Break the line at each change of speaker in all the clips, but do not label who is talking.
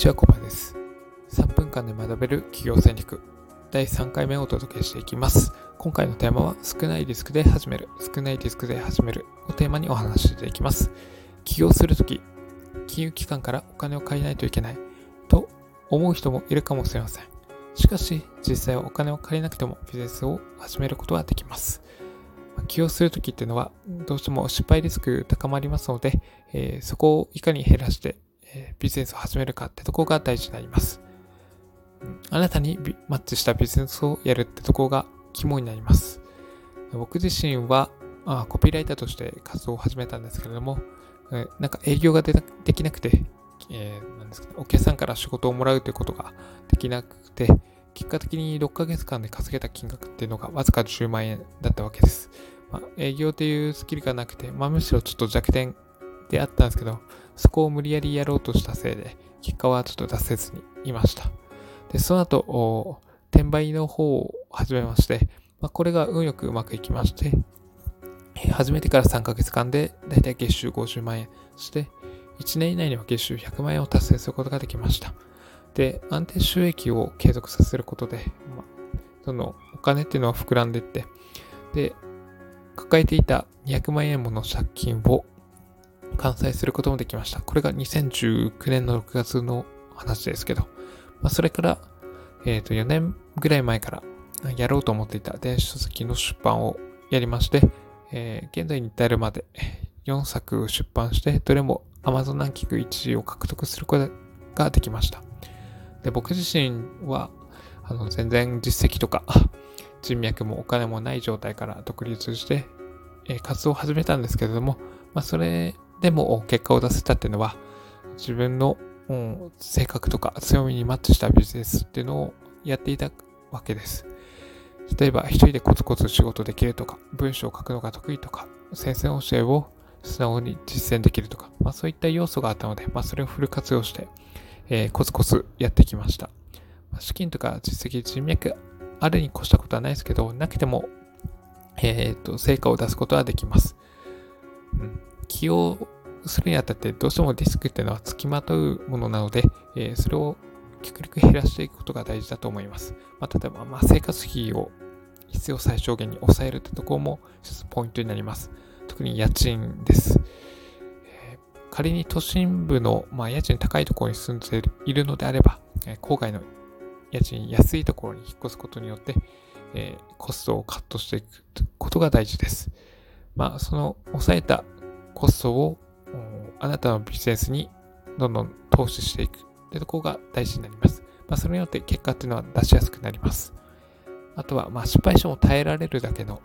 ちは、コバです。3分間で学べる企業戦略第3回目をお届けしていきます。今回のテーマは少ないリスクで始める、少ないリスクで始めるをテーマにお話ししていきます。起業するとき、金融機関からお金を借りないといけないと思う人もいるかもしれません。しかし、実際はお金を借りなくてもビジネスを始めることはできます。起業するときっていうのは、どうしても失敗リスク高まりますので、えー、そこをいかに減らして、え、ビジネスを始めるかってとこが大事になります。あなたにマッチしたビジネスをやるってとこが肝になります。僕自身はあコピーライターとして活動を始めたんですけれども、えなんか営業ができなくて、えー、なんですかね、お客さんから仕事をもらうということができなくて、結果的に6ヶ月間で稼げた金額っていうのがわずか10万円だったわけです。まあ、営業というスキルがなくて、まあ、むしろちょっと弱点であったんですけど、そこを無理やりやろうとしたせいで、結果はちょっと出せずにいました。で、その後、転売の方を始めまして、まあ、これが運よくうまくいきまして、始めてから3ヶ月間でだいたい月収50万円、して1年以内には月収100万円を達成することができました。で、安定収益を継続させることで、まあ、そのお金っていうのは膨らんでいって、で、抱えていた200万円もの借金を完済することもできました。これが2019年の6月の話ですけど、まあ、それから、えっ、ー、と、4年ぐらい前からやろうと思っていた電子書籍の出版をやりまして、えー、現在に至るまで4作出版して、どれも Amazon ランキング1位を獲得することができました。で、僕自身は、あの、全然実績とか、人脈もお金もない状態から独立して、え、活動を始めたんですけれども、まあ、それでも結果を出せたっていうのは、自分の、うん、性格とか強みにマッチしたビジネスっていうのをやっていたわけです。例えば、一人でコツコツ仕事できるとか、文章を書くのが得意とか、先生教えを素直に実践できるとか、まあ、そういった要素があったので、まあ、それをフル活用して、えー、コツコツやってきました。資金とか実績、人脈あるに越したことはないですけど、なくても、えっ、と、成果を出すことはできます。うん。起用するにあたってどうしてもリスクっていうのは付きまとうものなので、え、それを極力減らしていくことが大事だと思います。まあ、例えば、ま、生活費を必要最小限に抑えるってところも一つポイントになります。特に家賃です。え仮に都心部の、まあ、家賃高いところに住んでいるのであれば、え郊外の家賃安いところに引っ越すことによって、えー、コストをカットしていくことが大事です。まあ、その抑えたコストをあなたのビジネスにどんどん投資していくというところが大事になります。まあ、それによって結果っていうのは出しやすくなります。あとは、まあ、失敗しても耐えられるだけの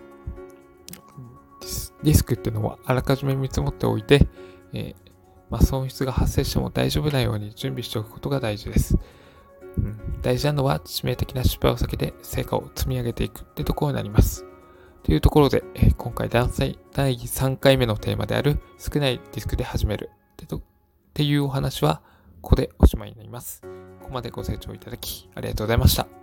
リスクっていうのはあらかじめ見積もっておいて、えーまあ、損失が発生しても大丈夫なように準備しておくことが大事です。うん、大事なのは致命的な失敗を避けて成果を積み上げていくってところになります。というところで、え、今回第3回目のテーマである少ないディスクで始めるっていうお話はここでおしまいになります。ここまでご清聴いただきありがとうございました。